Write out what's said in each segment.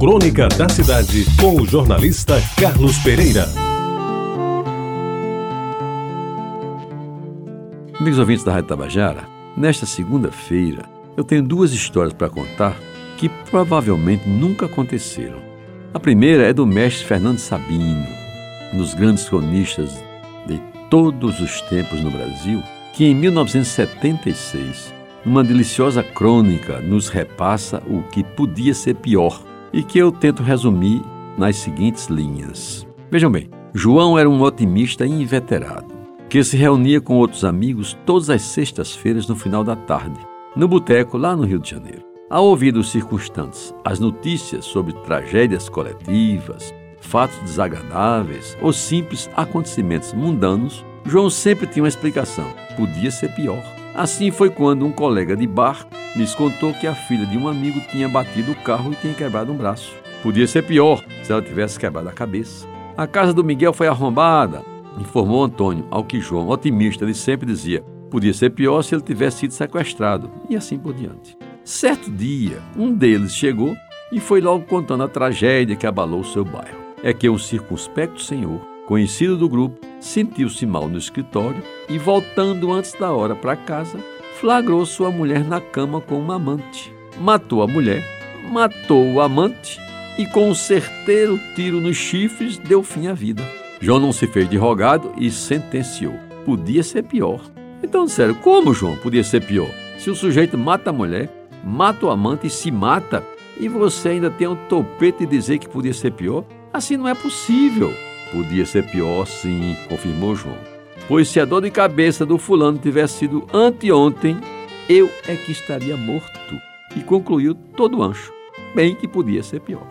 Crônica da Cidade, com o jornalista Carlos Pereira. Amigos ouvintes da Rádio Tabajara, nesta segunda-feira eu tenho duas histórias para contar que provavelmente nunca aconteceram. A primeira é do mestre Fernando Sabino, um dos grandes cronistas de todos os tempos no Brasil, que em 1976, numa deliciosa crônica, nos repassa o que podia ser pior e que eu tento resumir nas seguintes linhas. Vejam bem, João era um otimista inveterado, que se reunia com outros amigos todas as sextas-feiras no final da tarde, no boteco lá no Rio de Janeiro. Ao ouvir dos circunstantes as notícias sobre tragédias coletivas, fatos desagradáveis ou simples acontecimentos mundanos, João sempre tinha uma explicação. Podia ser pior. Assim foi quando um colega de bar lhes contou que a filha de um amigo tinha batido o carro e tinha quebrado um braço. Podia ser pior se ela tivesse quebrado a cabeça. A casa do Miguel foi arrombada, informou Antônio, ao que João, otimista, ele sempre dizia: podia ser pior se ele tivesse sido sequestrado, e assim por diante. Certo dia, um deles chegou e foi logo contando a tragédia que abalou seu bairro. É que um circunspecto senhor, conhecido do grupo, sentiu-se mal no escritório e, voltando antes da hora para casa, flagrou sua mulher na cama com uma amante. Matou a mulher, matou o amante e, com um certeiro tiro nos chifres, deu fim à vida. João não se fez de rogado e sentenciou. Podia ser pior. Então, sério, como, João, podia ser pior? Se o sujeito mata a mulher, mata o amante e se mata, e você ainda tem um topete de dizer que podia ser pior? Assim não é possível. Podia ser pior, sim, confirmou João. Pois se a dor de cabeça do fulano tivesse sido anteontem, eu é que estaria morto. E concluiu todo o ancho. Bem que podia ser pior.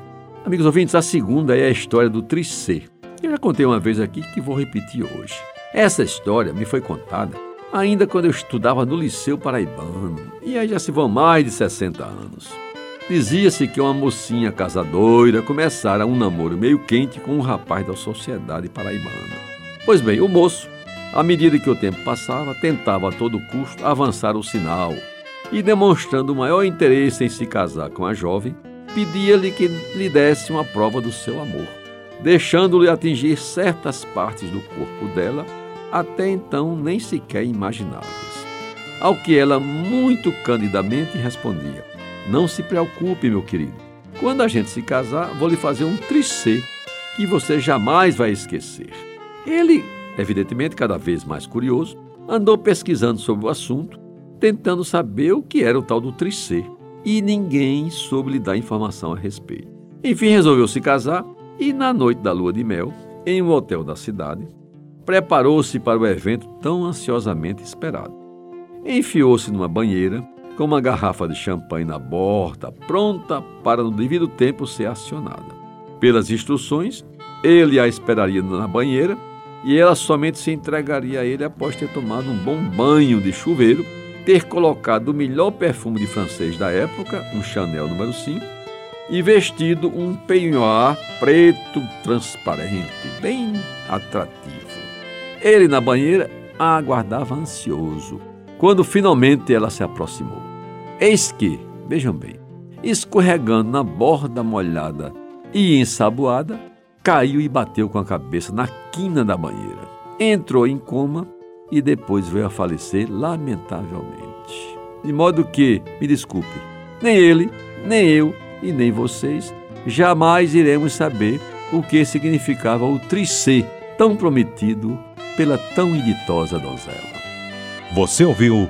Amigos ouvintes, a segunda é a história do Tricê. Eu já contei uma vez aqui que vou repetir hoje. Essa história me foi contada ainda quando eu estudava no Liceu Paraibano, e aí já se vão mais de 60 anos. Dizia-se que uma mocinha casadoira começara um namoro meio quente com um rapaz da sociedade paraibana. Pois bem, o moço à medida que o tempo passava, tentava a todo custo avançar o sinal e, demonstrando o maior interesse em se casar com a jovem, pedia-lhe que lhe desse uma prova do seu amor, deixando-lhe atingir certas partes do corpo dela, até então nem sequer imagináveis. Ao que ela, muito candidamente, respondia: Não se preocupe, meu querido. Quando a gente se casar, vou lhe fazer um tricê que você jamais vai esquecer. Ele evidentemente cada vez mais curioso, andou pesquisando sobre o assunto, tentando saber o que era o tal do tricê, e ninguém soube lhe dar informação a respeito. Enfim, resolveu se casar e, na noite da lua de mel, em um hotel da cidade, preparou-se para o evento tão ansiosamente esperado. Enfiou-se numa banheira, com uma garrafa de champanhe na borda, pronta para no devido tempo ser acionada. Pelas instruções, ele a esperaria na banheira e ela somente se entregaria a ele após ter tomado um bom banho de chuveiro, ter colocado o melhor perfume de francês da época, um Chanel número 5, e vestido um peignoir preto transparente, bem atrativo. Ele na banheira a aguardava ansioso, quando finalmente ela se aproximou. Eis que, vejam bem, escorregando na borda molhada e ensaboada, caiu e bateu com a cabeça na quina da banheira. Entrou em coma e depois veio a falecer lamentavelmente. De modo que, me desculpe, nem ele, nem eu e nem vocês jamais iremos saber o que significava o tricê tão prometido pela tão inditosa donzela. Você ouviu